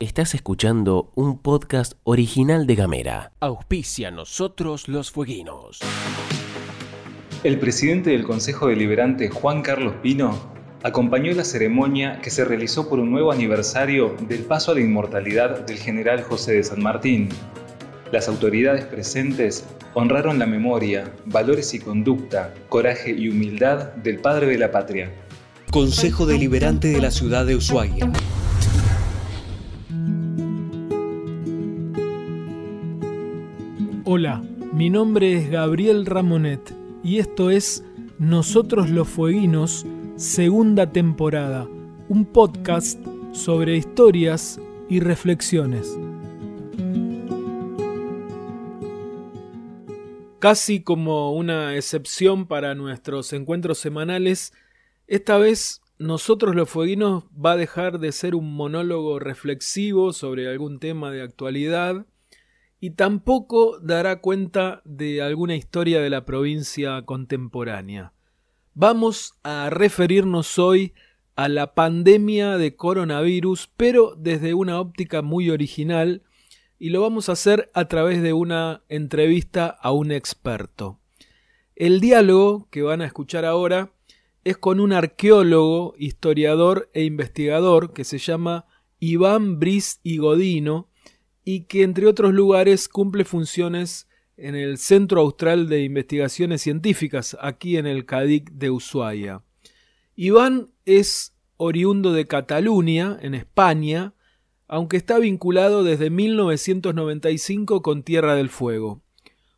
Estás escuchando un podcast original de Gamera. Auspicia nosotros los fueguinos. El presidente del Consejo Deliberante, Juan Carlos Pino, acompañó la ceremonia que se realizó por un nuevo aniversario del paso a la inmortalidad del general José de San Martín. Las autoridades presentes honraron la memoria, valores y conducta, coraje y humildad del padre de la patria. Consejo Deliberante de la Ciudad de Ushuaia. Hola, mi nombre es Gabriel Ramonet y esto es Nosotros los Fueguinos, segunda temporada, un podcast sobre historias y reflexiones. Casi como una excepción para nuestros encuentros semanales, esta vez nosotros los fueguinos va a dejar de ser un monólogo reflexivo sobre algún tema de actualidad y tampoco dará cuenta de alguna historia de la provincia contemporánea. Vamos a referirnos hoy a la pandemia de coronavirus, pero desde una óptica muy original, y lo vamos a hacer a través de una entrevista a un experto. El diálogo que van a escuchar ahora es con un arqueólogo, historiador e investigador que se llama Iván Briz y Godino, y que entre otros lugares cumple funciones en el Centro Austral de Investigaciones Científicas, aquí en el CADIC de Ushuaia. Iván es oriundo de Cataluña, en España, aunque está vinculado desde 1995 con Tierra del Fuego.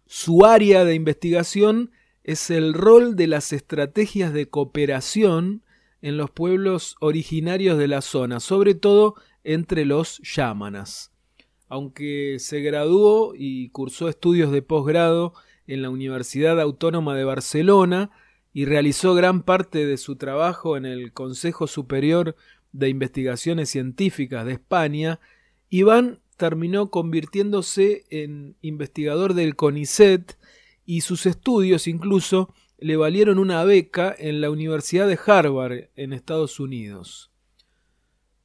Su área de investigación es el rol de las estrategias de cooperación en los pueblos originarios de la zona, sobre todo entre los yámanas aunque se graduó y cursó estudios de posgrado en la Universidad Autónoma de Barcelona y realizó gran parte de su trabajo en el Consejo Superior de Investigaciones Científicas de España, Iván terminó convirtiéndose en investigador del CONICET y sus estudios incluso le valieron una beca en la Universidad de Harvard en Estados Unidos.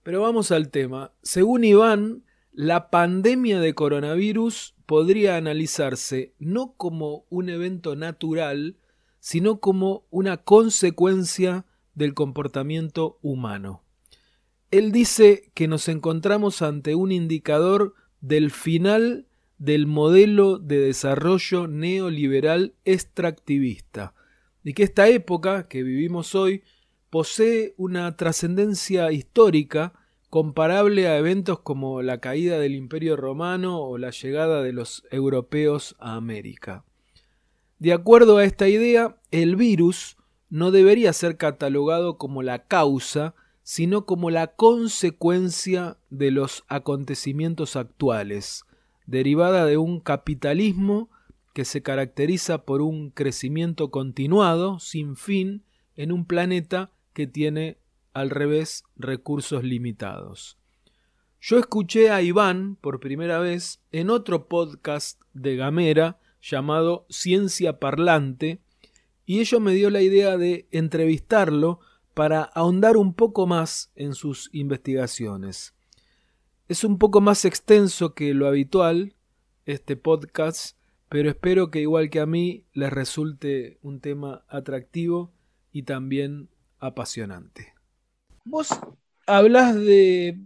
Pero vamos al tema. Según Iván, la pandemia de coronavirus podría analizarse no como un evento natural, sino como una consecuencia del comportamiento humano. Él dice que nos encontramos ante un indicador del final del modelo de desarrollo neoliberal extractivista y que esta época que vivimos hoy posee una trascendencia histórica comparable a eventos como la caída del Imperio Romano o la llegada de los europeos a América. De acuerdo a esta idea, el virus no debería ser catalogado como la causa, sino como la consecuencia de los acontecimientos actuales, derivada de un capitalismo que se caracteriza por un crecimiento continuado, sin fin, en un planeta que tiene al revés recursos limitados. Yo escuché a Iván por primera vez en otro podcast de Gamera llamado Ciencia Parlante y ello me dio la idea de entrevistarlo para ahondar un poco más en sus investigaciones. Es un poco más extenso que lo habitual, este podcast, pero espero que igual que a mí les resulte un tema atractivo y también apasionante. Vos hablas de,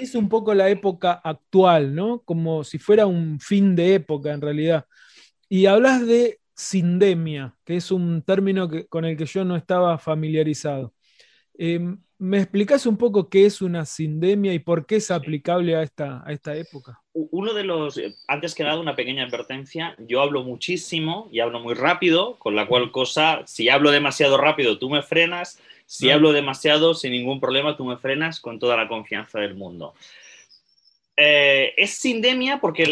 es un poco la época actual, ¿no? Como si fuera un fin de época en realidad. Y hablas de sindemia, que es un término con el que yo no estaba familiarizado. Em, ¿Me explicas un poco qué es una sindemia y por qué es aplicable a esta, a esta época? Uno de los, antes que nada, una pequeña advertencia. Yo hablo muchísimo y hablo muy rápido, con la cual cosa, si hablo demasiado rápido, tú me frenas si hablo demasiado, sin ningún problema, tú me frenas con toda la confianza del mundo. Eh, es sindemia porque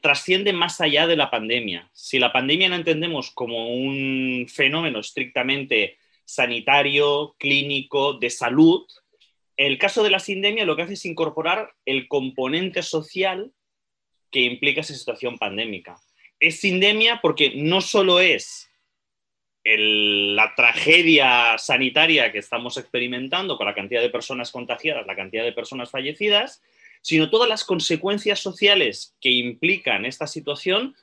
trasciende más allá de la pandemia. Si la pandemia no entendemos como un fenómeno estrictamente sanitario, clínico, de salud, el caso de la sindemia lo que hace es incorporar el componente social que implica esa situación pandémica. Es sindemia porque no solo es la tragedia sanitaria que estamos experimentando con la cantidad de personas contagiadas, la cantidad de personas fallecidas, sino todas las consecuencias sociales que implican esta situación.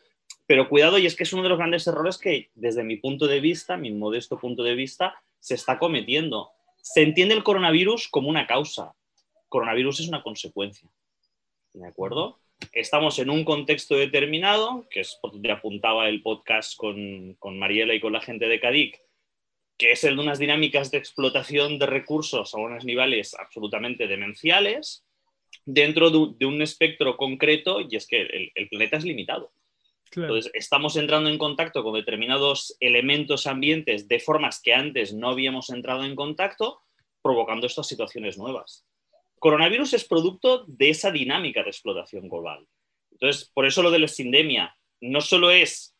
Pero cuidado, y es que es uno de los grandes errores que desde mi punto de vista, mi modesto punto de vista, se está cometiendo. Se entiende el coronavirus como una causa. Coronavirus es una consecuencia. ¿De acuerdo? estamos en un contexto determinado, que es por donde apuntaba el podcast con, Mariela y con la gente de CADIC, que es el de unas dinámicas de explotación de recursos a unos niveles absolutamente demenciales, dentro de un, espectro concreto, y es que el, planeta es limitado. Entonces, estamos entrando en contacto con determinados elementos ambientes de formas que antes no habíamos entrado en contacto, provocando estas situaciones nuevas coronavirus es producto de esa dinámica de explotación global. Entonces, por eso lo de la sindemia no solo es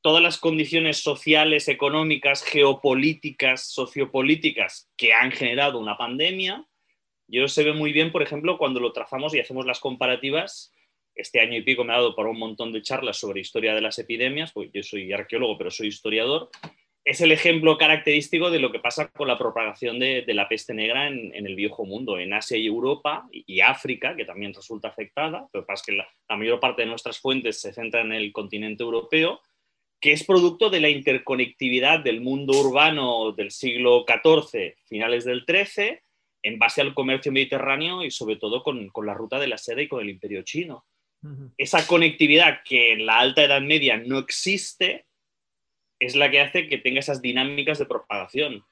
todas las condiciones sociales, económicas, geopolíticas, sociopolíticas que han generado una pandemia. Yo se ve muy bien, por ejemplo, cuando lo trazamos y hacemos las comparativas. Este año y pico me ha dado para un montón de charlas sobre historia de las epidemias, porque yo soy arqueólogo, pero soy historiador, es el ejemplo característico de lo que pasa con la propagación de, la peste negra en, el viejo mundo, en Asia y Europa y, África, que también resulta afectada, pero pasa que la, mayor parte de nuestras fuentes se centran en el continente europeo, que es producto de la interconectividad del mundo urbano del siglo XIV, finales del XIII, en base al comercio mediterráneo y sobre todo con, la ruta de la seda y con el imperio chino. Esa conectividad que en la Alta Edad Media no existe, es la que hace que tenga esas dinámicas de propagación.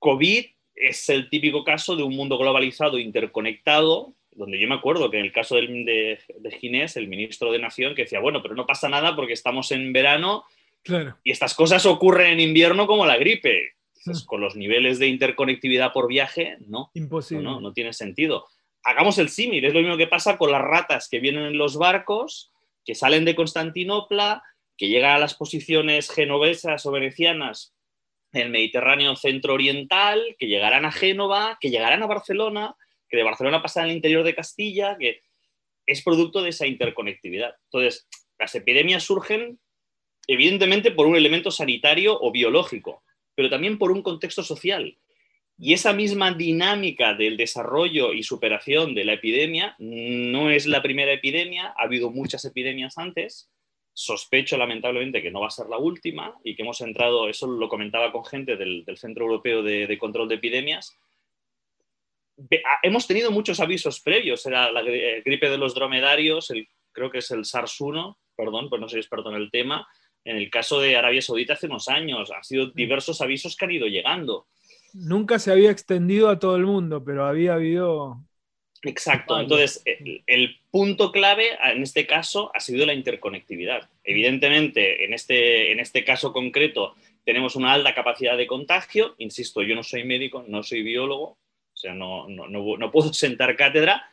COVID es el típico caso de un mundo globalizado, interconectado, donde yo me acuerdo que en el caso de, de, Ginés, el ministro de Nación, que decía, bueno, pero no pasa nada porque estamos en verano y estas cosas ocurren en invierno como la gripe. Con los niveles de interconectividad por viaje, no. Imposible. No, no tiene sentido. Hagamos el símil, es lo mismo que pasa con las ratas que vienen en los barcos, que salen de Constantinopla, que llega a las posiciones genovesas o venecianas en el Mediterráneo centro-oriental, que llegarán a Génova, que llegarán a Barcelona, que de Barcelona pasan al interior de Castilla, que es producto de esa interconectividad. Entonces, las epidemias surgen evidentemente por un elemento sanitario o biológico, pero también por un contexto social. Y esa misma dinámica del desarrollo y superación de la epidemia no es la primera epidemia, ha habido muchas epidemias antes, sospecho lamentablemente que no va a ser la última y que hemos entrado, eso lo comentaba con gente del, Centro Europeo de, Control de Epidemias, ah, hemos tenido muchos avisos previos, era la gripe de los dromedarios, el, creo que es el SARS-1, perdón, pues no soy experto en el tema, en el caso de Arabia Saudita hace unos años, han sido diversos avisos que han ido llegando. Nunca se había extendido a todo el mundo, pero había habido Exacto. Entonces, el, punto clave en este caso ha sido la interconectividad. Evidentemente, en este, en este caso concreto, tenemos una alta capacidad de contagio. Insisto, yo no soy médico, no soy biólogo, o sea, no, no, puedo sentar cátedra,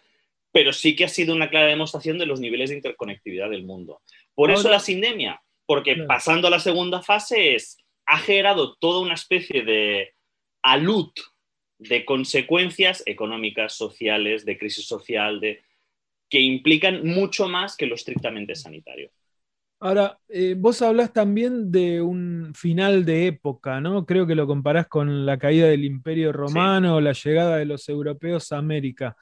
pero sí que ha sido una clara demostración de los niveles de interconectividad del mundo. Por eso la sindemia, porque pasando a la segunda fase es, ha generado toda una especie de alud de consecuencias económicas, sociales, de crisis social, de, que implican mucho más que lo estrictamente sanitario. Ahora, eh, vos hablas también de un final de época, ¿no? Creo que lo comparás con la caída del Imperio Romano o la llegada de los europeos a América.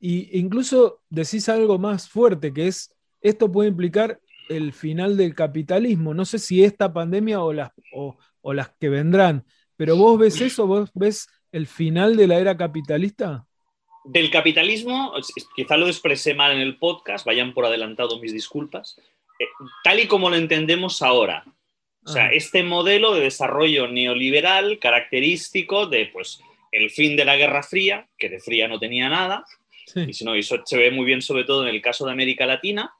Y incluso decís algo más fuerte, que es, esto puede implicar el final del capitalismo. No sé si esta pandemia o las, o las que vendrán, pero vos ves eso, vos ves el final de la era capitalista? Del capitalismo, quizá lo expresé mal en el podcast, vayan por adelantado mis disculpas, eh, tal y como lo entendemos ahora. O sea, este modelo de desarrollo neoliberal característico de pues, el fin de la Guerra Fría, que de fría no tenía nada, y si no, eso se ve muy bien sobre todo en el caso de América Latina,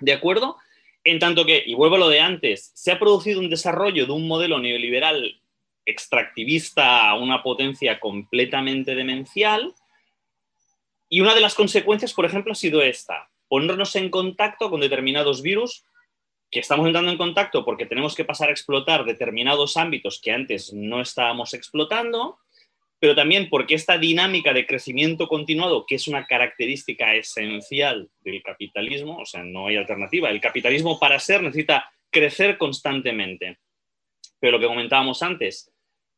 ¿de acuerdo? En tanto que, y vuelvo a lo de antes, se ha producido un desarrollo de un modelo neoliberal extractivista a una potencia completamente demencial. Y una de las consecuencias, por ejemplo, ha sido esta, ponernos en contacto con determinados virus que estamos entrando en contacto porque tenemos que pasar a explotar determinados ámbitos que antes no estábamos explotando, pero también porque esta dinámica de crecimiento continuado, que es una característica esencial del capitalismo, o sea, no hay alternativa, el capitalismo para ser necesita crecer constantemente. pero lo que comentábamos antes,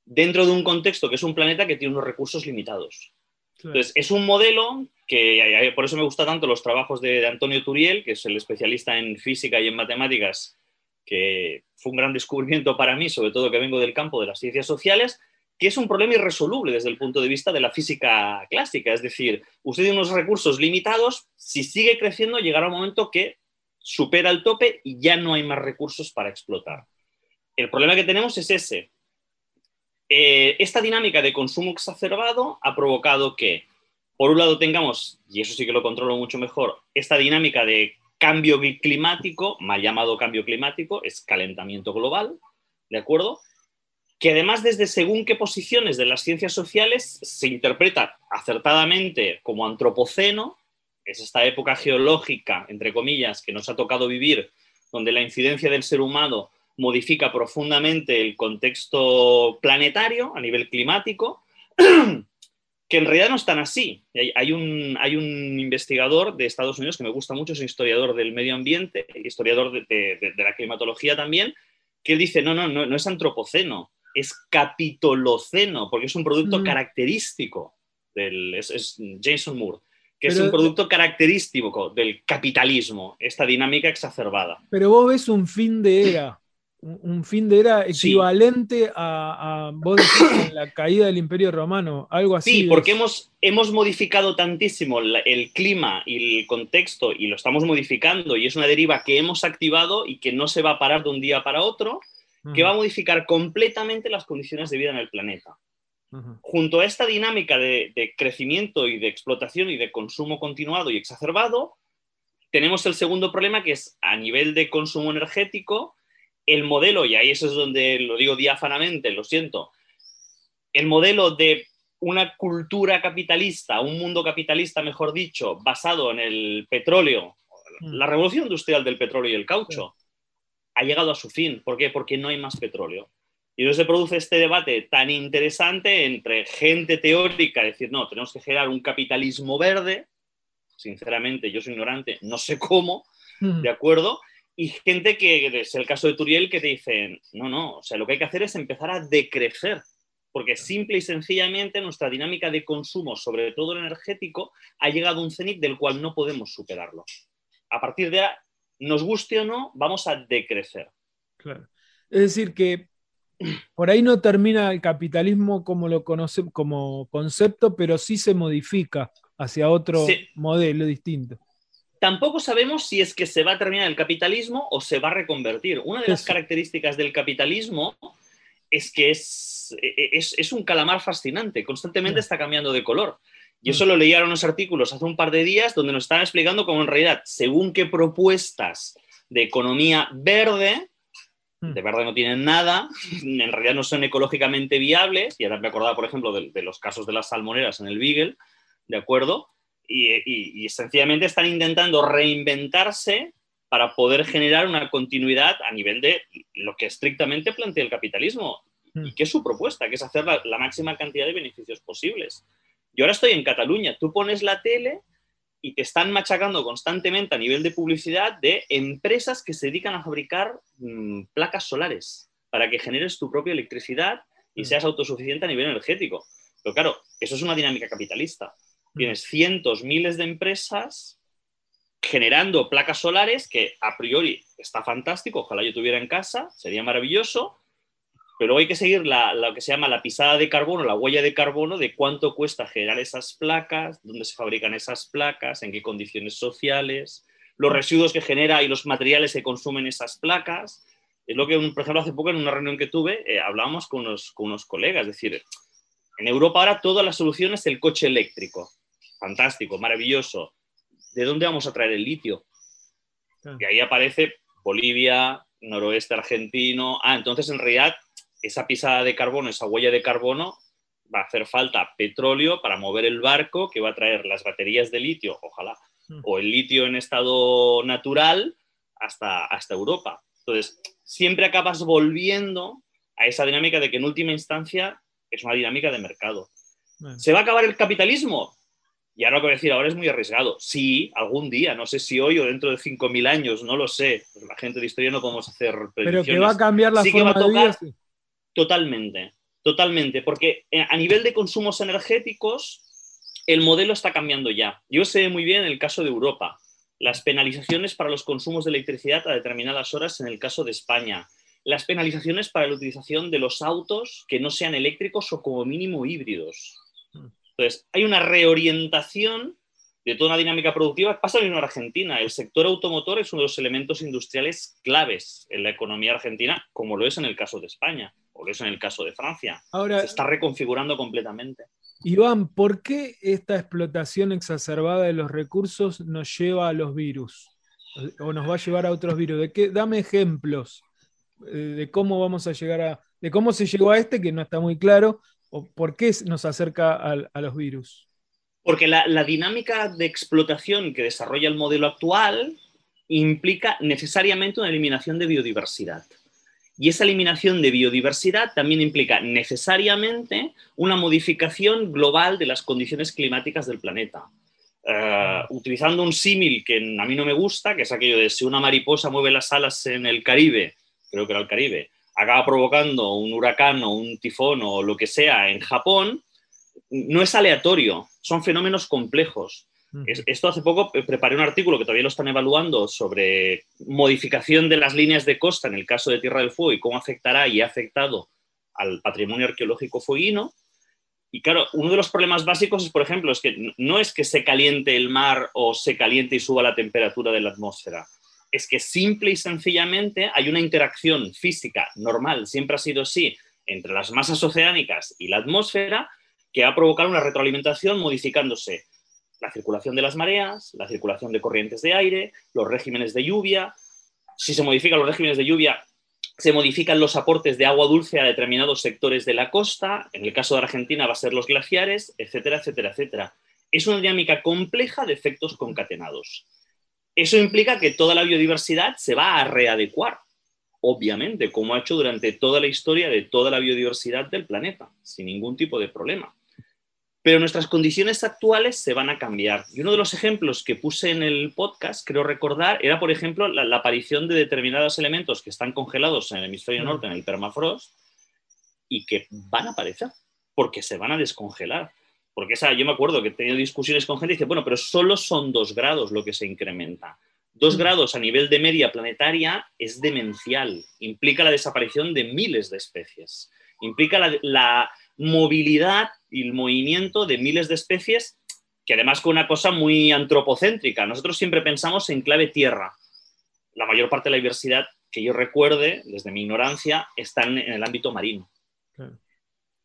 dentro de un contexto que es un planeta que tiene unos recursos limitados. Entonces, es un modelo que, por eso me gustan tanto los trabajos de, Antonio Turiel, que es el especialista en física y en matemáticas, que fue un gran descubrimiento para mí, sobre todo que vengo del campo de las ciencias sociales, que es un problema irresoluble desde el punto de vista de la física clásica. Es decir, usted tiene unos recursos limitados, si sigue creciendo llegará un momento que supera el tope y ya no hay más recursos para explotar. El problema que tenemos es ese. Eh, esta dinámica de consumo exacerbado ha provocado que, por un lado, tengamos, y eso sí que lo controlo mucho mejor, esta dinámica de cambio climático, mal llamado cambio climático, es calentamiento global, ¿de acuerdo? Que además desde según qué posiciones de las ciencias sociales se interpreta acertadamente como antropoceno, es esta época geológica, entre comillas, que nos ha tocado vivir, donde la incidencia del ser humano modifica profundamente el contexto planetario a nivel climático, que en realidad no están así. Hay un, hay un investigador de Estados Unidos que me gusta mucho, es un historiador del medio ambiente, historiador de, la climatología también, que dice, no, no, no, no es antropoceno, es capitoloceno, porque es un producto mm. característico del... Es, Jason Moore que es un producto característico del capitalismo, esta dinámica exacerbada. Pero vos ves un fin de era un fin de era equivalente a, la caída del Imperio Romano, algo así. Sí, porque hemos, hemos modificado tantísimo el clima y el contexto y lo estamos modificando y es una deriva que hemos activado y que no se va a parar de un día para otro, que va a modificar completamente las condiciones de vida en el planeta. Junto a esta dinámica de, de crecimiento y de explotación y de consumo continuado y exacerbado, tenemos el segundo problema que es a nivel de consumo energético, el modelo, y ahí eso es donde lo digo diáfanamente, lo siento, el modelo de una cultura capitalista, un mundo capitalista, mejor dicho, basado en el petróleo, mm. la revolución industrial del petróleo y el caucho, ha llegado a su fin. ¿Por qué? Porque no hay más petróleo. Y entonces se produce este debate tan interesante entre gente teórica, decir, no, tenemos que generar un capitalismo verde, sinceramente yo soy ignorante, no sé cómo, mm. ¿de acuerdo? y gente que, es el caso de Turiel, que te dicen, no, no, o sea, lo que hay que hacer es empezar a decrecer, porque simple y sencillamente nuestra dinámica de consumo, sobre todo el energético, ha llegado a un cenit del cual no podemos superarlo. A partir de ahí, nos guste o no, vamos a decrecer. Claro. Es decir, que por ahí no termina el capitalismo como lo conoce como concepto, pero sí se modifica hacia otro modelo distinto tampoco sabemos si es que se va a terminar el capitalismo o se va a reconvertir. Una de las características del capitalismo es que es, e, e, es, un calamar fascinante, constantemente está cambiando de color. Y eso lo leía unos artículos hace un par de días donde nos están explicando cómo en realidad, según qué propuestas de economía verde, de verde no tienen nada, en realidad no son ecológicamente viables, y ahora me acordaba, por ejemplo, de, de los casos de las salmoneras en el Beagle, ¿de acuerdo? y, sencillamente están intentando reinventarse para poder generar una continuidad a nivel de lo que estrictamente plantea el capitalismo. ¿Y qué es su propuesta? Que es hacer la, máxima cantidad de beneficios posibles. Yo ahora estoy en Cataluña, tú pones la tele y te están machacando constantemente a nivel de publicidad de empresas que se dedican a fabricar mm, placas solares para que generes tu propia electricidad y hmm. seas autosuficiente a nivel energético. Pero claro, eso es una dinámica capitalista. Tienes cientos, miles de empresas generando placas solares que a priori está fantástico, ojalá yo tuviera en casa, sería maravilloso, pero hay que seguir lo que se llama la pisada de carbono, la huella de carbono de cuánto cuesta generar esas placas, dónde se fabrican esas placas, en qué condiciones sociales, los residuos que genera y los materiales que consumen esas placas. Es lo que, por ejemplo, hace poco en una reunión que tuve, eh, hablábamos con unos, con unos colegas, es decir, en Europa ahora toda la solución es el coche eléctrico fantástico, maravilloso. ¿De dónde vamos a traer el litio? Y ahí aparece Bolivia, noroeste argentino. Ah, entonces en realidad esa pisada de carbono, esa huella de carbono, va a hacer falta petróleo para mover el barco que va a traer las baterías de litio, ojalá, mm. o el litio en estado natural hasta, hasta Europa. Entonces, siempre acabas volviendo a esa dinámica de que en última instancia es una dinámica de mercado. ¿Se va a acabar el capitalismo? Y ahora lo que voy a decir ahora es muy arriesgado. Sí, algún día, no sé si hoy o dentro de 5.000 años, no lo sé. Pues la gente de historia no podemos hacer predicciones. Pero que va a cambiar la forma de vida. Totalmente, totalmente, porque eh, a nivel de consumos energéticos, el modelo está cambiando ya. Yo sé muy bien en el caso de Europa, las penalizaciones para los consumos de electricidad a determinadas horas en el caso de España, las penalizaciones para la utilización de los autos que no sean eléctricos o como mínimo híbridos. Entonces, hay una reorientación de toda una dinámica productiva. Pasa en Argentina. El sector automotor es uno de los elementos industriales claves en la economía argentina, como lo es en el caso de España o lo es en el caso de Francia. Ahora, Se está reconfigurando completamente. Iván, ¿por qué esta explotación exacerbada de los recursos nos lleva a los virus? ¿O nos va a llevar a otros virus? ¿De qué? Dame ejemplos eh, de cómo vamos a llegar a. de cómo se llegó a este, que no está muy claro, o por qué nos acerca a, a los virus. Porque la, la dinámica de explotación que desarrolla el modelo actual implica necesariamente una eliminación de biodiversidad. Y esa eliminación de biodiversidad también implica necesariamente una modificación global de las condiciones climáticas del planeta. Eh, utilizando un símil que a mí no me gusta, que es aquello de si una mariposa mueve las alas en el Caribe, creo que era el Caribe, acaba provocando un huracán o un tifón o lo que sea en Japón, no es aleatorio, son fenómenos complejos. Es- Esto hace poco preparé un artículo que todavía lo están evaluando sobre modificación de las líneas de costa en el caso de Tierra del Fuego y cómo afectará y ha afectado al patrimonio arqueológico fueguino. Y claro, uno de los problemas básicos es, por ejemplo, es que no es que se caliente el mar o se caliente y suba la temperatura de la atmósfera. Es que simple y sencillamente hay una interacción física normal, siempre ha sido así, entre las masas oceánicas y la atmósfera, que va a provocar una retroalimentación modificándose la circulación de las mareas, la circulación de corrientes de aire, los regímenes de lluvia. Si se modifican los regímenes de lluvia, se modifican los aportes de agua dulce a determinados sectores de la costa. En el caso de Argentina va a ser los glaciares, etcétera, etcétera, etcétera. Es una dinámica compleja de efectos concatenados. Eso implica que toda la biodiversidad se va a readecuar, obviamente, como ha hecho durante toda la historia de toda la biodiversidad del planeta, sin ningún tipo de problema pero nuestras condiciones actuales se van a cambiar. Y uno de los ejemplos que puse en el podcast, creo recordar, era, por ejemplo, la, la aparición de determinados elementos que están congelados en el hemisferio norte, en el permafrost, y que van a aparecer, porque se van a descongelar. Porque esa, yo me acuerdo que he tenido discusiones con gente y dice, bueno, pero solo son dos grados lo que se incrementa. Dos grados a nivel de media planetaria es demencial, implica la desaparición de miles de especies, implica la, la movilidad y el movimiento de miles de especies, que además con una cosa muy antropocéntrica. Nosotros siempre pensamos en clave tierra. La mayor parte de la diversidad que yo recuerde, desde mi ignorancia, están en el ámbito marino. Claro.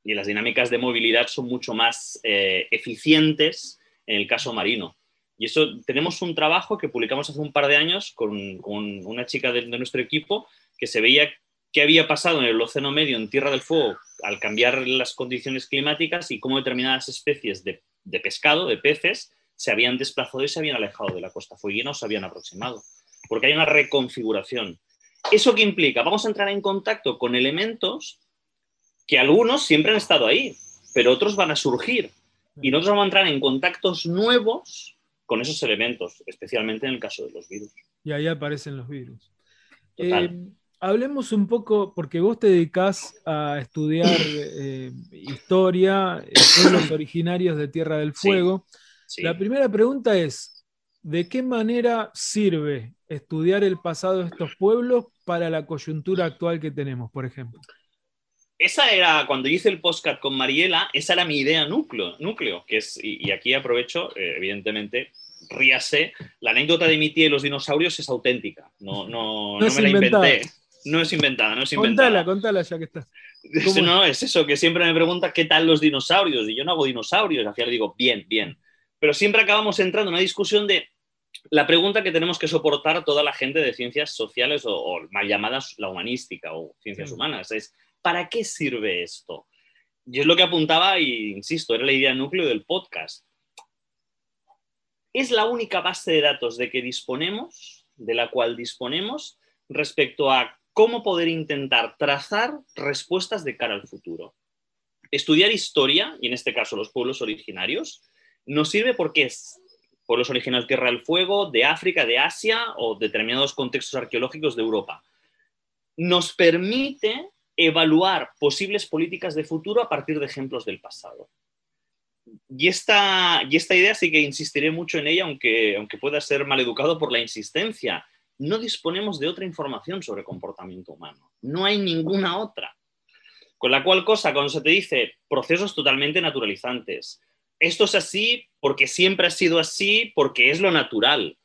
Y las dinámicas de movilidad son mucho más eh, eficientes en el caso marino. Y eso tenemos un trabajo que publicamos hace un par de años con, con una chica de, de nuestro equipo que se veía qué había pasado en el Océano Medio, en Tierra del Fuego, al cambiar las condiciones climáticas y cómo determinadas especies de, de pescado, de peces, se habían desplazado y se habían alejado de la costa fueguina o se habían aproximado. Porque hay una reconfiguración. ¿Eso qué implica? Vamos a entrar en contacto con elementos que algunos siempre han estado ahí, pero otros van a surgir. Y nosotros vamos a entrar en contactos nuevos con esos elementos, especialmente en el caso de los virus. Y ahí aparecen los virus. Total. Eh, hablemos un poco, porque vos te dedicás a estudiar eh, historia, eh, pueblos originarios de Tierra del. Fuego. Sí. La primera pregunta es, ¿de qué manera sirve estudiar el pasado de estos pueblos para la coyuntura actual que tenemos, por ejemplo? Esa era, cuando hice el podcast con Mariela, esa era mi idea núcleo, núcleo que es, y, y aquí aprovecho, eh, evidentemente, ríase, la anécdota de mi tía y los dinosaurios es auténtica, no, no, No no me la inventé, no es inventada, no es inventada. Contala, contala ya que estás. ¿Cómo No, es eso, que siempre me pregunta qué tal los dinosaurios, y yo no hago dinosaurios, al final le digo, bien, bien. Pero siempre acabamos entrando en una discusión de la pregunta que tenemos que soportar a toda la gente de ciencias sociales o, o mal llamadas la humanística o ciencias Sí. humanas, es ¿para qué sirve esto? Yo es lo que apuntaba y insisto, era la idea núcleo del podcast. Es la única base de datos de que disponemos, de la cual disponemos, respecto a cómo poder intentar trazar respuestas de cara al futuro. Estudiar historia, y en este caso los pueblos originarios, nos sirve porque es pueblos originarios de Tierra del Fuego, de África, de Asia o determinados contextos arqueológicos de Europa. Nos permite evaluar posibles políticas de futuro a partir de ejemplos del pasado. Y esta, y esta idea sí que insistiré mucho en ella, aunque, aunque pueda ser maleducado por la insistencia. No disponemos de otra información sobre comportamiento humano. No hay ninguna otra. Con la cual cosa, cuando se te dice procesos totalmente naturalizantes, esto es así porque siempre ha sido así, porque es lo natural.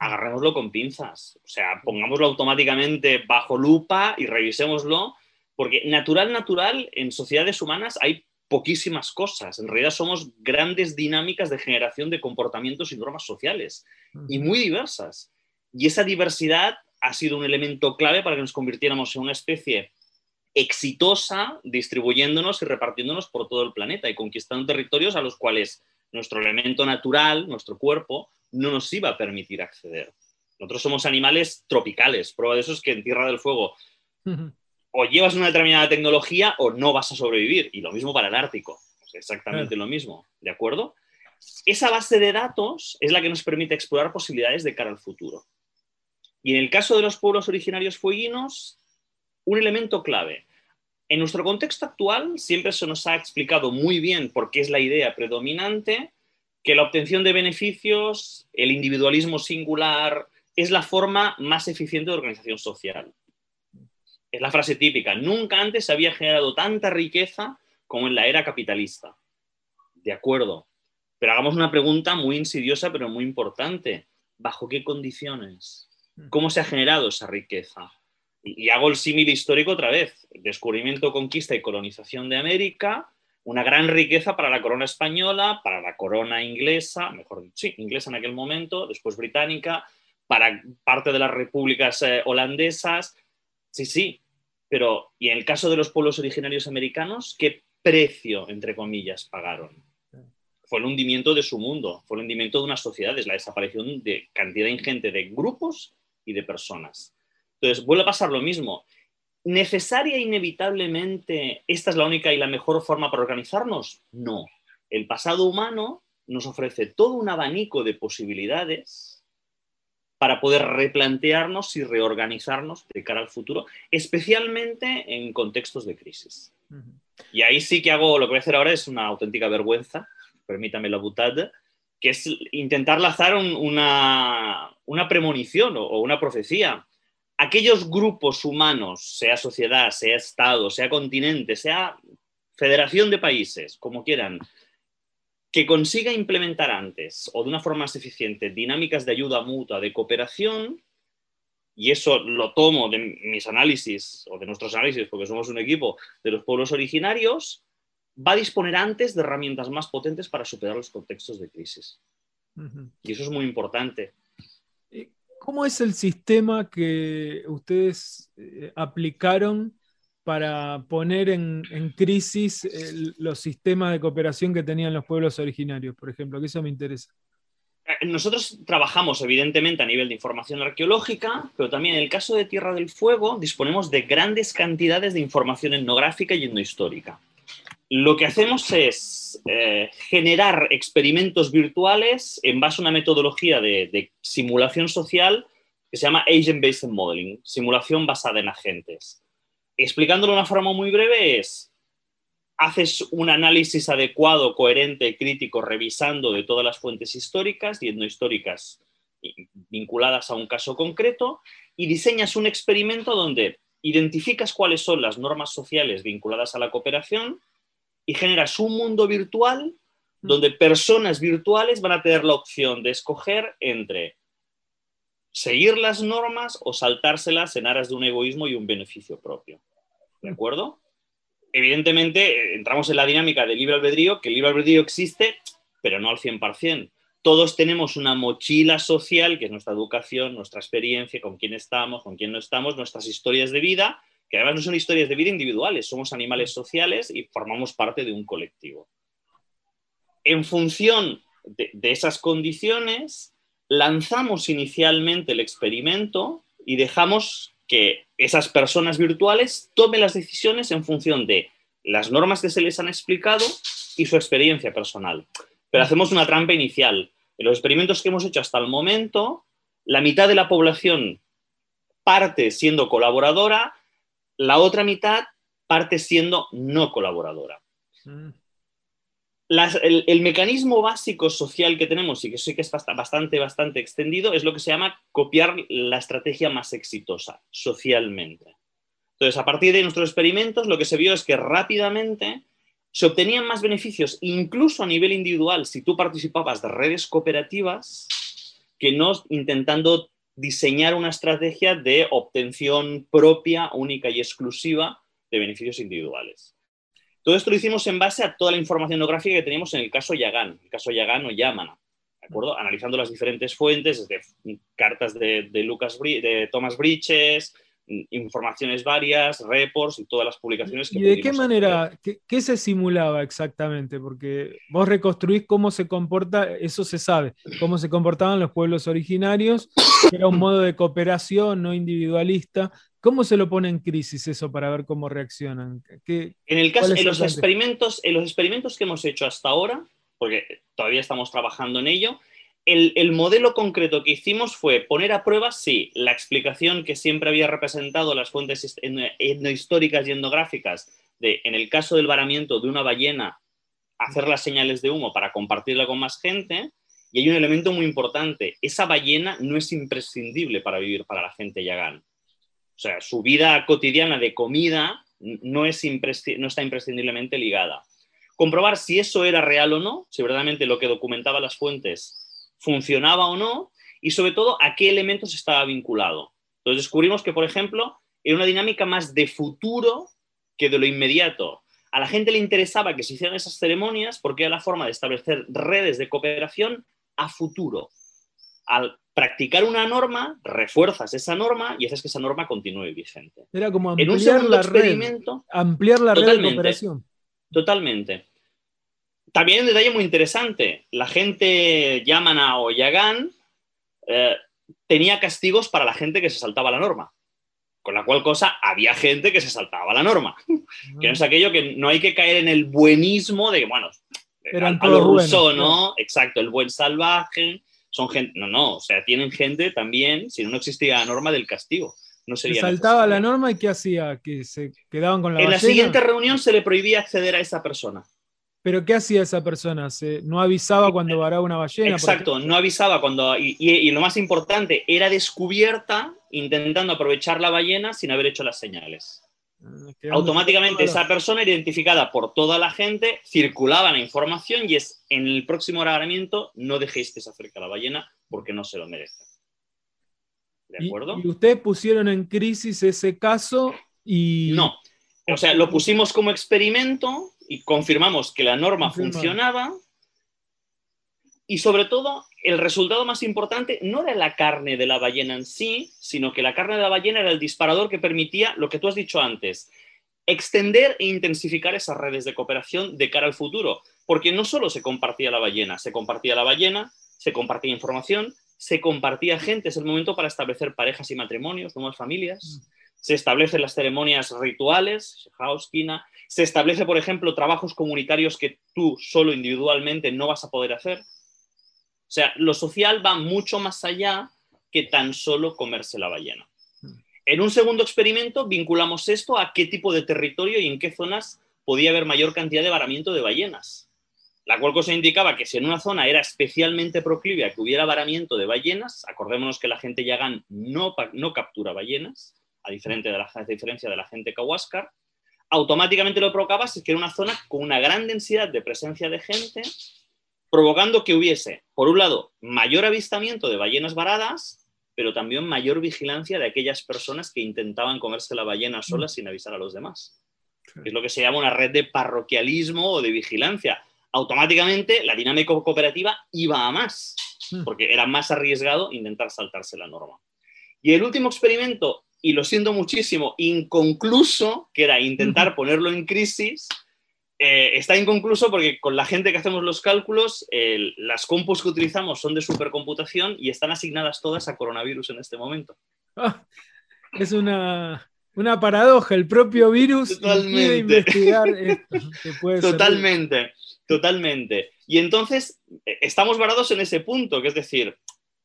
Agarrémoslo con pinzas. O sea, pongámoslo automáticamente bajo lupa y revisémoslo, porque natural, natural, en sociedades humanas hay poquísimas cosas. En realidad somos grandes dinámicas de generación de comportamientos y normas sociales y muy diversas. Y esa diversidad ha sido un elemento clave para que nos convirtiéramos en una especie exitosa distribuyéndonos y repartiéndonos por todo el planeta y conquistando territorios a los cuales nuestro elemento natural, nuestro cuerpo, no nos iba a permitir acceder. Nosotros somos animales tropicales. Prueba de eso es que en Tierra del Fuego o llevas una determinada tecnología o no vas a sobrevivir. Y lo mismo para el Ártico. exactamente lo mismo. ¿De acuerdo? Esa base de datos es la que nos permite explorar posibilidades de cara al futuro. Y en el caso de los pueblos originarios fueguinos, un elemento clave. En nuestro contexto actual siempre se nos ha explicado muy bien por qué es la idea predominante que la obtención de beneficios, el individualismo singular, es la forma más eficiente de organización social. Es la frase típica, nunca antes se había generado tanta riqueza como en la era capitalista. De acuerdo, pero hagamos una pregunta muy insidiosa pero muy importante. ¿Bajo qué condiciones? ¿Cómo se ha generado esa riqueza? Y, hago el símil histórico otra vez. Descubrimiento, conquista y colonización de América, una gran riqueza para la corona española, para la corona inglesa, mejor dicho, sí, inglesa en aquel momento, después británica, para parte de las repúblicas eh, holandesas. Sí, sí, pero ¿y en el caso de los pueblos originarios americanos, qué precio, entre comillas, pagaron? Fue el hundimiento de su mundo, fue el hundimiento de unas sociedades, la desaparición de cantidad ingente de grupos y de personas. Entonces, vuelve a pasar lo mismo. ¿Necesaria e inevitablemente esta es la única y la mejor forma para organizarnos? No. El pasado humano nos ofrece todo un abanico de posibilidades para poder replantearnos y reorganizarnos de cara al futuro, especialmente en contextos de crisis. Y ahí sí que hago, lo que voy a hacer ahora es una auténtica vergüenza, permítame la butad, que es intentar lazar una, una, premonición o, una profecía. Aquellos grupos humanos, sea sociedad, sea Estado, sea continente, sea federación de países, como quieran, que consiga implementar antes o de una forma más eficiente dinámicas de ayuda mutua, de cooperación, y eso lo tomo de mis análisis o de nuestros análisis, porque somos un equipo de los pueblos originarios, va a disponer antes de herramientas más potentes para superar los contextos de crisis. Y eso es muy importante. ¿Cómo es el sistema que ustedes eh, aplicaron para poner en, crisis los sistemas de cooperación que tenían los pueblos originarios, por ejemplo? Que eso me interesa. Eh, nosotros trabajamos evidentemente a nivel de información arqueológica, pero también en el caso de Tierra del Fuego disponemos de grandes cantidades de información etnográfica y etnohistórica. Lo que hacemos es eh, generar experimentos virtuales en base a una metodología de, simulación social que se llama Agent Based Modeling, simulación basada en agentes. Explicándolo de una forma muy breve es, haces un análisis adecuado, coherente, crítico, revisando de todas las fuentes históricas y no históricas vinculadas a un caso concreto y diseñas un experimento donde identificas cuáles son las normas sociales vinculadas a la cooperación y generas un mundo virtual donde personas virtuales van a tener la opción de escoger entre seguir las normas o saltárselas en aras de un egoísmo y un beneficio propio. ¿De acuerdo? Evidentemente, entramos en la dinámica del libre albedrío, que el libre albedrío existe, pero no al 100%. Todos tenemos una mochila social, que es nuestra educación, nuestra experiencia, con quién estamos, con quién no estamos, nuestras historias de vida, que además no son historias de vida individuales, somos animales sociales y formamos parte de un colectivo. En función de, esas condiciones, lanzamos inicialmente el experimento y dejamos que esas personas virtuales tomen las decisiones en función de las normas que se les han explicado y su experiencia personal. Pero hacemos una trampa inicial. En los experimentos que hemos hecho hasta el momento, la mitad de la población parte siendo colaboradora la otra mitad parte siendo no colaboradora. Mm. Las- el, el mecanismo básico social que tenemos y que sí que es bast- bastante, bastante extendido es lo que se llama copiar la estrategia más exitosa socialmente. Entonces, a partir de nuestros experimentos, lo que se vio es que rápidamente se obtenían más beneficios, incluso a nivel individual, si tú participabas de redes cooperativas, que no intentando diseñar una estrategia de obtención propia, única y exclusiva de beneficios individuales. Todo esto lo hicimos en base a toda la información etnográfica que teníamos en el caso Yagán, el caso Yagán o Yamana, ¿de acuerdo? Analizando las diferentes fuentes, desde cartas de, Lucas de Thomas Bridges, informaciones varias, reports y todas las publicaciones que ¿Y de qué manera, qué, qué se simulaba exactamente? Porque vos reconstruís cómo se comporta, eso se sabe, cómo se comportaban los pueblos originarios, que era un modo de cooperación no individualista. ¿Cómo se lo pone en crisis eso para ver cómo reaccionan? ¿Qué- En, el caso, ¿Cuál es en, los experimentos, en los experimentos que hemos hecho hasta ahora, porque todavía estamos trabajando en ello, el, el modelo concreto que hicimos fue poner a prueba, sí, la explicación que siempre había representado las fuentes hist- etno- etnohistóricas y etnográficas de, en el caso del varamiento de una ballena, hacer las señales de humo para compartirla con más gente. Y hay un elemento muy importante, esa ballena no es imprescindible para vivir para la gente yagán. O sea, su vida cotidiana de comida no, es no está imprescindiblemente ligada. Comprobar si eso era real o no, si verdaderamente lo que documentaba las fuentes funcionaba o no, y sobre todo a qué elementos estaba vinculado. Entonces descubrimos que, por ejemplo, era una dinámica más de futuro que de lo inmediato. A la gente le interesaba que se hicieran esas ceremonias porque era la forma de establecer redes de cooperación a futuro. Al practicar una norma, refuerzas esa norma y haces que esa norma continúe vigente. Era como En un ampliar segundo la red, experimento, ampliar la red de cooperación. Totalmente. También un detalle muy interesante. La gente Yamana o Yagán eh, tenía castigos para la gente que se saltaba la norma. Con la cual cosa había gente que se saltaba la norma. Que no es aquello que no hay que caer en el buenismo de que, bueno, Eran a, a lo buenos, Rousseau, ¿no? Exacto, el buen salvaje. Son gente, no, no, o sea, tienen gente también, si no existía la norma del castigo. No Se saltaba la norma y ¿qué hacía? ¿Que se quedaban con la En la siguiente reunión se le prohibía acceder a esa persona. ¿Pero qué hacía esa persona? ¿Se, ¿No avisaba cuando varaba una ballena? Exacto, no avisaba cuando. Y, y- y lo más importante, era descubierta intentando aprovechar la ballena sin haber hecho las señales. Eh, que Automáticamente esa persona identificada por toda la gente, circulaba la información y es en el próximo varamiento no dejéis que se acerque a la ballena porque no se lo merece. ¿De Y- acuerdo? Y, ustedes pusieron en crisis ese caso y. No. O sea, lo pusimos como experimento y confirmamos que la norma funcionaba. Y sobre todo, el resultado más importante no era la carne de la ballena en sí, sino que la carne de la ballena era el disparador que permitía lo que tú has dicho antes, extender e intensificar esas redes de cooperación de cara al futuro. Porque no solo se compartía la ballena, se compartía la ballena, se compartía información, se compartía gente. Es el momento para establecer parejas y matrimonios, nuevas familias. Se establecen las ceremonias rituales, Hauskina. Se establece, por ejemplo, trabajos comunitarios que tú solo individualmente no vas a poder hacer. O sea, lo social va mucho más allá que tan solo comerse la ballena. En un segundo experimento vinculamos esto a qué tipo de territorio y en qué zonas podía haber mayor cantidad de varamiento de ballenas. La cual cosa indicaba que si en una zona era especialmente proclive a que hubiera varamiento de ballenas, acordémonos que la gente Yagán no, no captura ballenas, a, diferente de la, a diferencia de la gente Kawascar, automáticamente lo provocaba si es que era una zona con una gran densidad de presencia de gente, provocando que hubiese, por un lado, mayor avistamiento de ballenas varadas, pero también mayor vigilancia de aquellas personas que intentaban comerse la ballena solas sin avisar a los demás. Es lo que se llama una red de parroquialismo o de vigilancia. Automáticamente la dinámica cooperativa iba a más, Mm. porque era más arriesgado intentar saltarse la norma. Y el último experimento, y lo siento muchísimo, inconcluso, que era intentar ponerlo en crisis, eh, está inconcluso porque con la gente que hacemos los cálculos, el- las compus que utilizamos son de supercomputación y están asignadas todas a coronavirus en este momento. Ah, es una, una paradoja. El propio virus Totalmente. investigar esto. puede Totalmente, totalmente. Y entonces eh, estamos varados en ese punto, que es decir,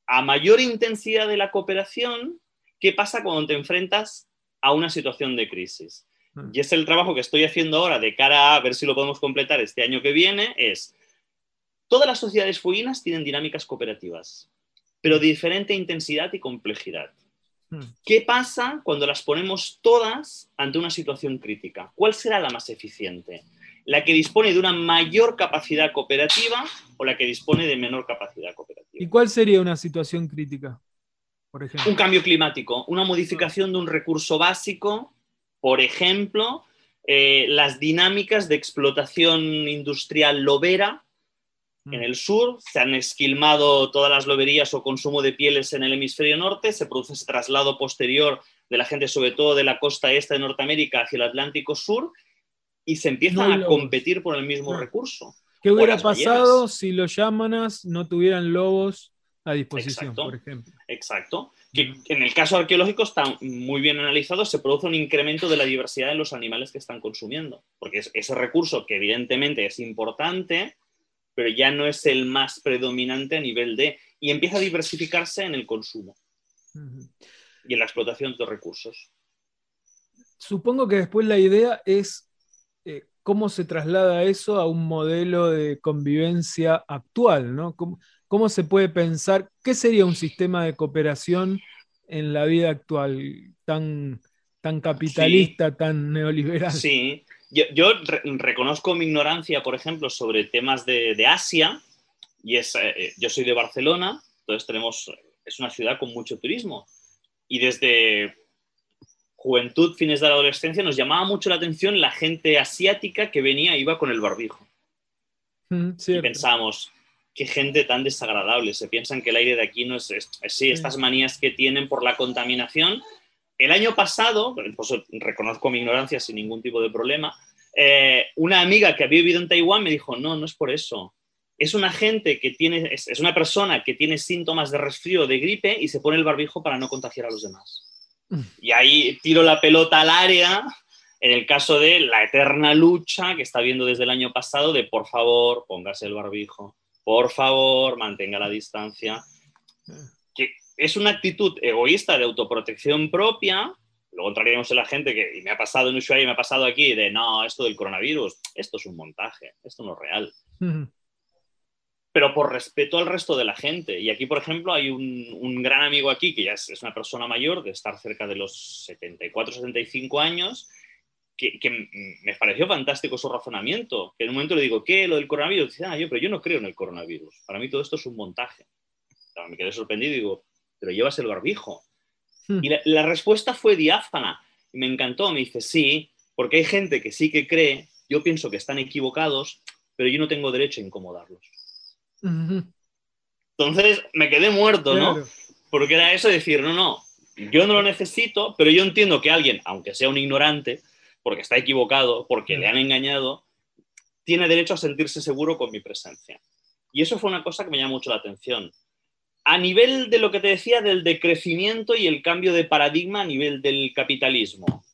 a mayor intensidad de la cooperación, ¿qué pasa cuando te enfrentas a una situación de crisis? Ah. Y es el trabajo que estoy haciendo ahora de cara a ver si lo podemos completar este año que viene, es todas las sociedades fueguinas tienen dinámicas cooperativas, pero de diferente intensidad y complejidad. Hmm. ¿Qué pasa cuando las ponemos todas ante una situación crítica? ¿Cuál será la más eficiente? ¿La que dispone de una mayor capacidad cooperativa o la que dispone de menor capacidad cooperativa? ¿Y cuál sería una situación crítica? Por ejemplo. Un cambio climático, una modificación de un recurso básico, por ejemplo, eh, las dinámicas de explotación industrial lobera Mm. en el sur, se han esquilmado todas las loberías o consumo de pieles en el hemisferio norte, se produce ese traslado posterior de la gente, sobre todo de la costa este de Norteamérica hacia el Atlántico Sur, y se empiezan No a competir por el mismo Claro. recurso. ¿Qué hubiera ballenas. pasado si los Yámanas no tuvieran lobos a disposición, Exacto. por ejemplo? Exacto. Que en el caso arqueológico está muy bien analizado, se produce un incremento de la diversidad de los animales que están consumiendo, porque es ese recurso que evidentemente es importante, pero ya no es el más predominante a nivel de... y empieza a diversificarse en el consumo y en la explotación de recursos. Supongo que después la idea es eh, cómo se traslada eso a un modelo de convivencia actual, ¿no? ¿Cómo, cómo se puede pensar, qué sería un sistema de cooperación en la vida actual tan, tan capitalista, tan neoliberal? Sí, yo, yo re- reconozco mi ignorancia, por ejemplo, sobre temas de, de Asia, y es, eh, yo soy de Barcelona, entonces tenemos, es una ciudad con mucho turismo, y desde juventud, fines de la adolescencia, nos llamaba mucho la atención la gente asiática que venía e iba con el barbijo. Mm, Y cierto. Qué gente tan desagradable, se piensan que el aire de aquí no es, es- es- sí, estas manías que tienen por la contaminación. El año pasado, pues reconozco mi ignorancia sin ningún tipo de problema, eh, una amiga que había vivido en Taiwán me dijo, no, no es por eso. Es una gente que tiene, es, es una persona que tiene síntomas de resfrío, de gripe y se pone el barbijo para no contagiar a los demás. Mm. Y ahí tiro la pelota al área en el caso de la eterna lucha que está viendo desde el año pasado de por favor, póngase el barbijo, por favor, mantenga la distancia. Que es una actitud egoísta de autoprotección propia. Luego entraríamos en la gente que, y me ha pasado en Ushuaia y me ha pasado aquí, de no, esto del coronavirus, esto es un montaje, esto no es real. Ujú. Pero por respeto al resto de la gente. Y aquí, por ejemplo, hay un, un gran amigo aquí, que ya es, es una persona mayor, de estar cerca de los 74, 75 años, que, me pareció fantástico su razonamiento. Que en un momento le digo, ¿qué? Lo del coronavirus. Dice, ah, yo, pero yo no creo en el coronavirus. Para mí todo esto es un montaje. Me quedé sorprendido y digo, pero llevas el barbijo. Hmm. Y la, la respuesta fue diáfana. Y me encantó. Me dice, sí, porque hay gente que sí que cree, yo pienso que están equivocados, pero yo no tengo derecho a incomodarlos. Entonces me quedé muerto, ¿no? Claro. Porque era eso de decir, no, no, yo no lo necesito, pero yo entiendo que alguien, aunque sea un ignorante, porque está equivocado, porque le han engañado, tiene derecho a sentirse seguro con mi presencia. Y eso fue una cosa que me llamó mucho la atención. A nivel de lo que te decía del decrecimiento y el cambio de paradigma a nivel del capitalismo,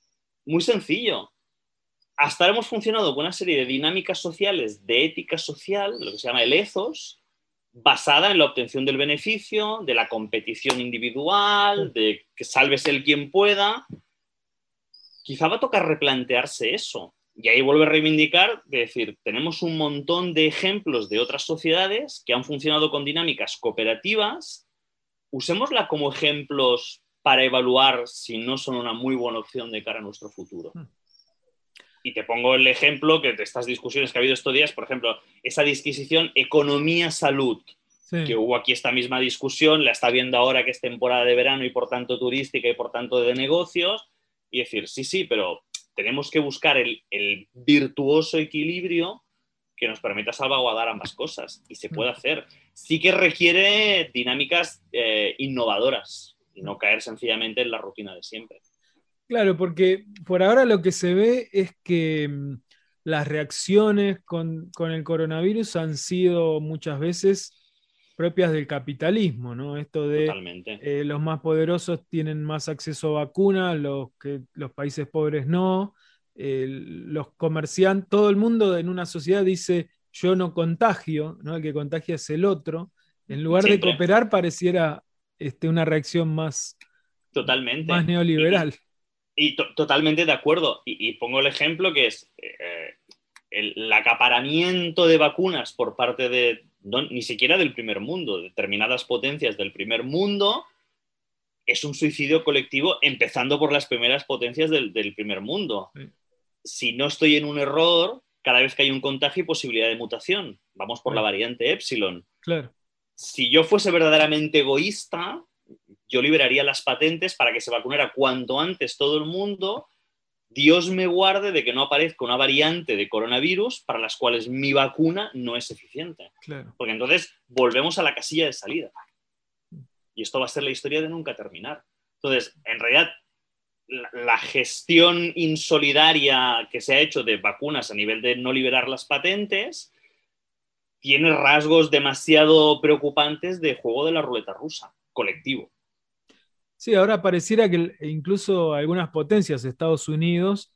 muy sencillo. Hasta ahora hemos funcionado con una serie de dinámicas sociales de ética social, lo que se llama el ethos, basada en la obtención del beneficio, de la competición individual, de que salves el quien pueda. Quizá va a tocar replantearse eso. Y ahí vuelve a reivindicar, de decir, tenemos un montón de ejemplos de otras sociedades que han funcionado con dinámicas cooperativas. Usémosla como ejemplos para evaluar si no son una muy buena opción de cara a nuestro futuro. Y te pongo el ejemplo que de estas discusiones que ha habido estos días, por ejemplo, esa disquisición economía-salud, Sí. que hubo aquí esta misma discusión, la está viendo ahora que es temporada de verano y por tanto turística y por tanto de negocios, y decir, sí, sí, pero tenemos que buscar el, el virtuoso equilibrio que nos permita salvaguardar ambas cosas, y se puede hacer. Sí que requiere dinámicas eh, innovadoras y no caer sencillamente en la rutina de siempre. Claro, porque por ahora lo que se ve es que mm, las reacciones con, con el coronavirus han sido muchas veces propias del capitalismo, ¿no? Esto de eh, los más poderosos tienen más acceso a vacunas, los, que, los países pobres no, eh, los comerciantes, todo el mundo en una sociedad dice yo no contagio, ¿no? El que contagia es el otro. En lugar Siempre. de cooperar pareciera este, una reacción más, Totalmente. más neoliberal. Y totalmente de acuerdo. Y, pongo el ejemplo que es eh, el, acaparamiento de vacunas por parte de, ni siquiera del primer mundo, determinadas potencias del primer mundo, es un suicidio colectivo, empezando por las primeras potencias del, primer mundo. Si no estoy en un error, cada vez que hay un contagio y posibilidad de mutación. Vamos por la variante epsilon. Claro. Si yo fuese verdaderamente egoísta, yo liberaría las patentes para que se vacunara cuanto antes todo el mundo. Dios me guarde de que no aparezca una variante de coronavirus para las cuales mi vacuna no es eficiente. Porque entonces volvemos a la casilla de salida. Y esto va a ser la historia de nunca terminar. Entonces, en realidad, la, gestión insolidaria que se ha hecho de vacunas a nivel de no liberar las patentes tiene rasgos demasiado preocupantes de juego de la ruleta rusa, colectivo. Sí, ahora pareciera que incluso algunas potencias, Estados Unidos,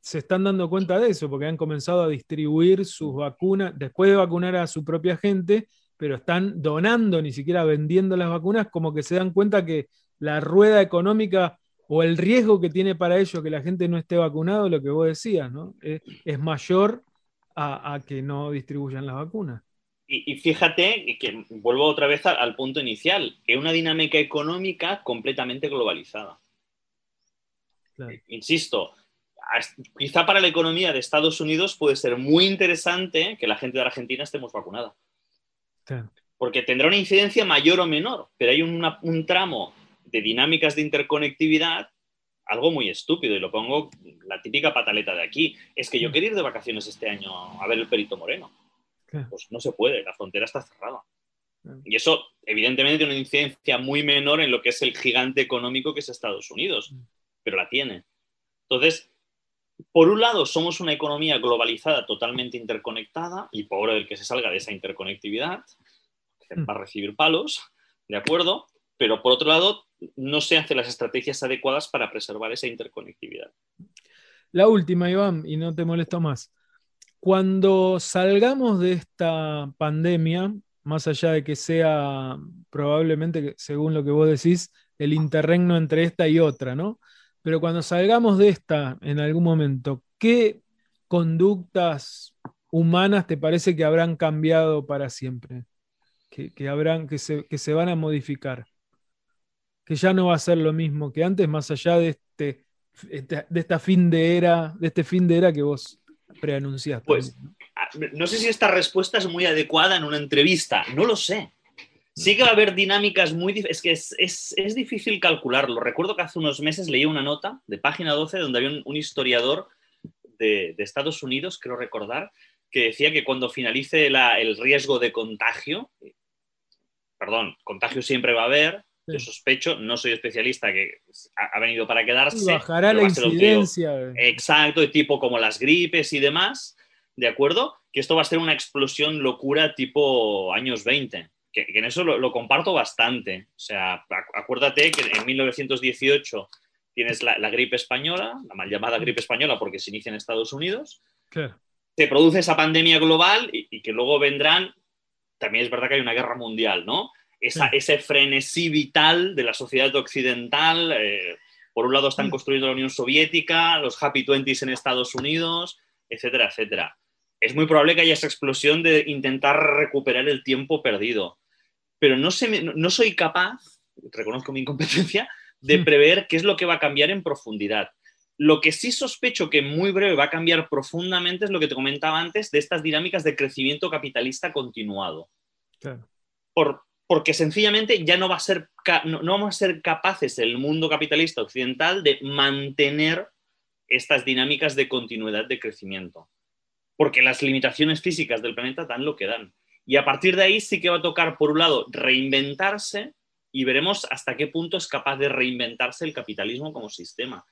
se están dando cuenta de eso, porque han comenzado a distribuir sus vacunas, después de vacunar a su propia gente, pero están donando, ni siquiera vendiendo las vacunas, como que se dan cuenta que la rueda económica o el riesgo que tiene para ellos que la gente no esté vacunado, lo que vos decías, ¿no? es, mayor a, que no distribuyan las vacunas. Y, fíjate que vuelvo otra vez al, punto inicial, que una dinámica económica completamente globalizada. Insisto, quizá para la economía de Estados Unidos puede ser muy interesante que la gente de Argentina estemos vacunada. Porque tendrá una incidencia mayor o menor, pero hay un tramo de dinámicas de interconectividad algo muy estúpido, y lo pongo la típica pataleta de aquí. Es que yo quería ir de vacaciones este año a ver el Perito Moreno. Pues no se puede, la frontera está cerrada. Y eso, evidentemente, tiene una incidencia muy menor en lo que es el gigante económico que es Estados Unidos, pero la tiene. Entonces, por un lado, somos una economía globalizada, totalmente interconectada, y pobre el que se salga de esa interconectividad, va a recibir palos, ¿de acuerdo? Pero por otro lado, no se hacen las estrategias adecuadas para preservar esa interconectividad. La última, Iván, y no te molesto más. Cuando salgamos de esta pandemia, más allá de que sea probablemente, según lo que vos decís, el interregno entre esta y otra, ¿no? Pero cuando salgamos de esta en algún momento, ¿qué conductas humanas te parece que habrán cambiado para siempre? Que, habrán, que se van a modificar que ya no va a ser lo mismo que antes, más allá de este, este, de esta fin de era, de este fin de era que vos Pues ¿no? sé si esta respuesta es muy adecuada en una entrevista, no lo sé. Sí que va a haber dinámicas muy... Es que es, difícil calcularlo. Recuerdo que hace unos meses leí una nota de página 12 donde había un, historiador de, Estados Unidos, creo recordar, que decía que cuando finalice el riesgo de contagio, perdón, contagio siempre va a haber, yo sospecho, no soy especialista, que ha, venido para quedarse. bajará la incidencia. exacto, de tipo como las gripes y demás, ¿de acuerdo? Que esto va a ser una explosión locura tipo años 20. Que, en eso lo, comparto bastante. O sea, acuérdate que en 1918 tienes la, gripe española, la mal llamada gripe española porque se inicia en Estados Unidos. Se produce esa pandemia global y que luego vendrán. También es verdad que hay una guerra mundial, ¿no? Ese frenesí vital de la sociedad occidental. Eh, por un lado están construyendo la Unión Soviética, los Happy Twenties en Estados Unidos, etcétera, etcétera. Es muy probable que haya esa explosión de intentar recuperar el tiempo perdido. Pero no, no soy capaz, reconozco mi incompetencia, de prever qué es lo que va a cambiar en profundidad. Lo que sí sospecho que muy breve va a cambiar profundamente es lo que te comentaba antes de estas dinámicas de crecimiento capitalista continuado. Por, porque sencillamente ya no, vamos a ser capaces, el mundo capitalista occidental, de mantener estas dinámicas de continuidad de crecimiento. Porque las limitaciones físicas del planeta dan lo que dan. Y a partir de ahí sí que va a tocar, por un lado, reinventarse y veremos hasta qué punto es capaz de reinventarse el capitalismo como sistema.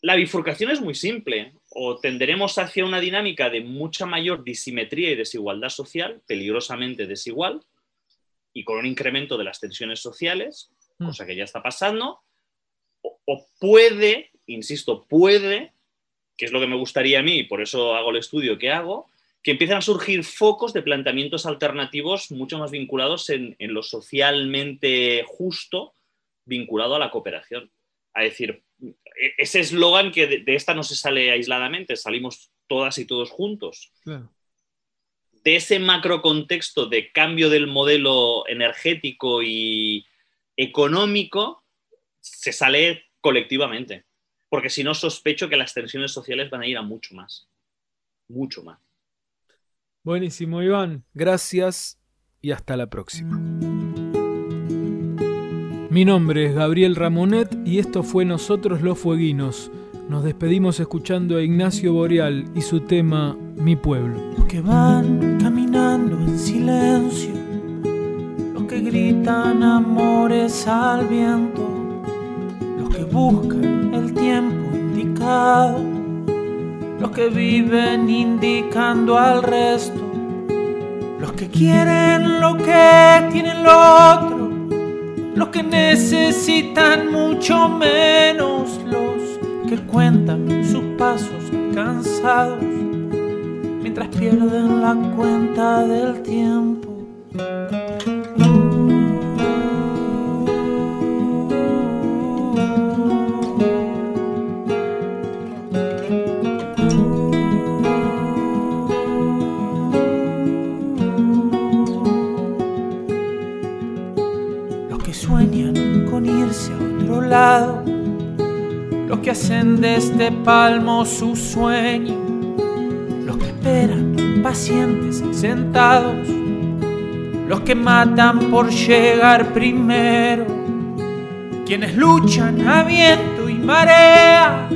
La bifurcación es muy simple. O tenderemos hacia una dinámica de mucha mayor disimetría y desigualdad social, peligrosamente desigual, y con un incremento de las tensiones sociales, mm. cosa que ya está pasando, o, puede, insisto, puede, que es lo que me gustaría a mí, y por eso hago el estudio que hago, que empiecen a surgir focos de planteamientos alternativos mucho más vinculados en, lo socialmente justo, vinculado a la cooperación. A decir, e- ese eslogan que de, de esta no se sale aisladamente, salimos todas y todos juntos. Claro. De ese macro contexto de cambio del modelo energético y económico, se sale colectivamente. Porque si no, sospecho que las tensiones sociales van a ir a mucho más. Mucho más. Buenísimo, Iván. Gracias y hasta la próxima. Mi nombre es Gabriel Ramonet y esto fue Nosotros los Fueguinos. Nos despedimos escuchando a Ignacio Boreal y su tema Mi pueblo. Los que van en silencio, los que gritan amores al viento, los que buscan el tiempo indicado, los que viven indicando al resto, los que quieren lo que tienen lo otro, los que necesitan mucho menos, los que cuentan sus pasos cansados mientras pierden la cuenta del tiempo. Los que sueñan con irse a otro lado, los que hacen de este palmo su sueño pacientes sentados, los que matan por llegar primero, quienes luchan a viento y marea,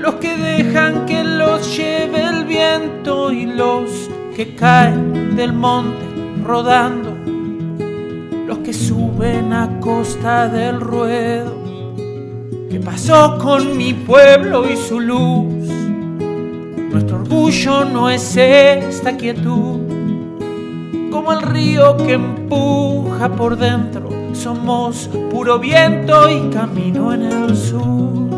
los que dejan que los lleve el viento y los que caen del monte rodando, los que suben a costa del ruedo. ¿Qué pasó con mi pueblo y su luz? Orgullo no es esta quietud, como el río que empuja por dentro. Somos puro viento y camino en el sur.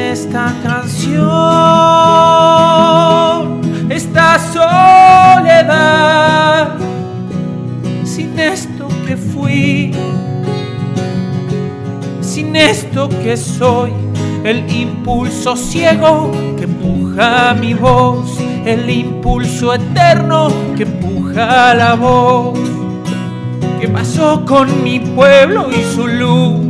esta canción, esta soledad, sin esto que fui, sin esto que soy, el impulso ciego que empuja mi voz, el impulso eterno que empuja la voz. ¿Qué pasó con mi pueblo y su luz?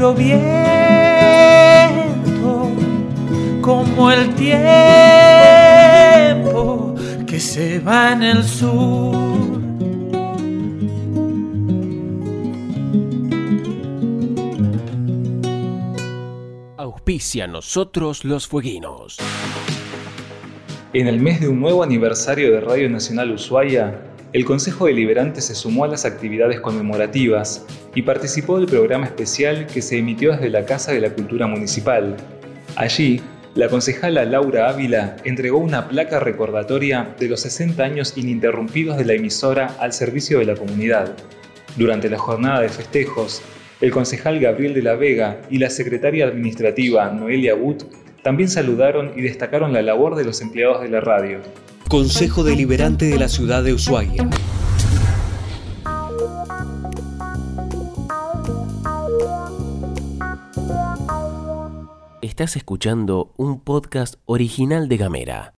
puro viento, como el tiempo que se va en el sur. Auspicia nosotros los fueguinos. En el mes de un nuevo aniversario de Radio Nacional Ushuaia, el Consejo Deliberante se sumó a las actividades conmemorativas y participó del programa especial que se emitió desde la Casa de la Cultura Municipal. Allí, la concejala Laura Ávila entregó una placa recordatoria de los 60 años ininterrumpidos de la emisora al servicio de la comunidad. Durante la jornada de festejos, el concejal Gabriel de la Vega y la secretaria administrativa Noelia Wood también saludaron y destacaron la labor de los empleados de la radio. Consejo Deliberante de la Ciudad de Ushuaia. Estás escuchando un podcast original de Gamera.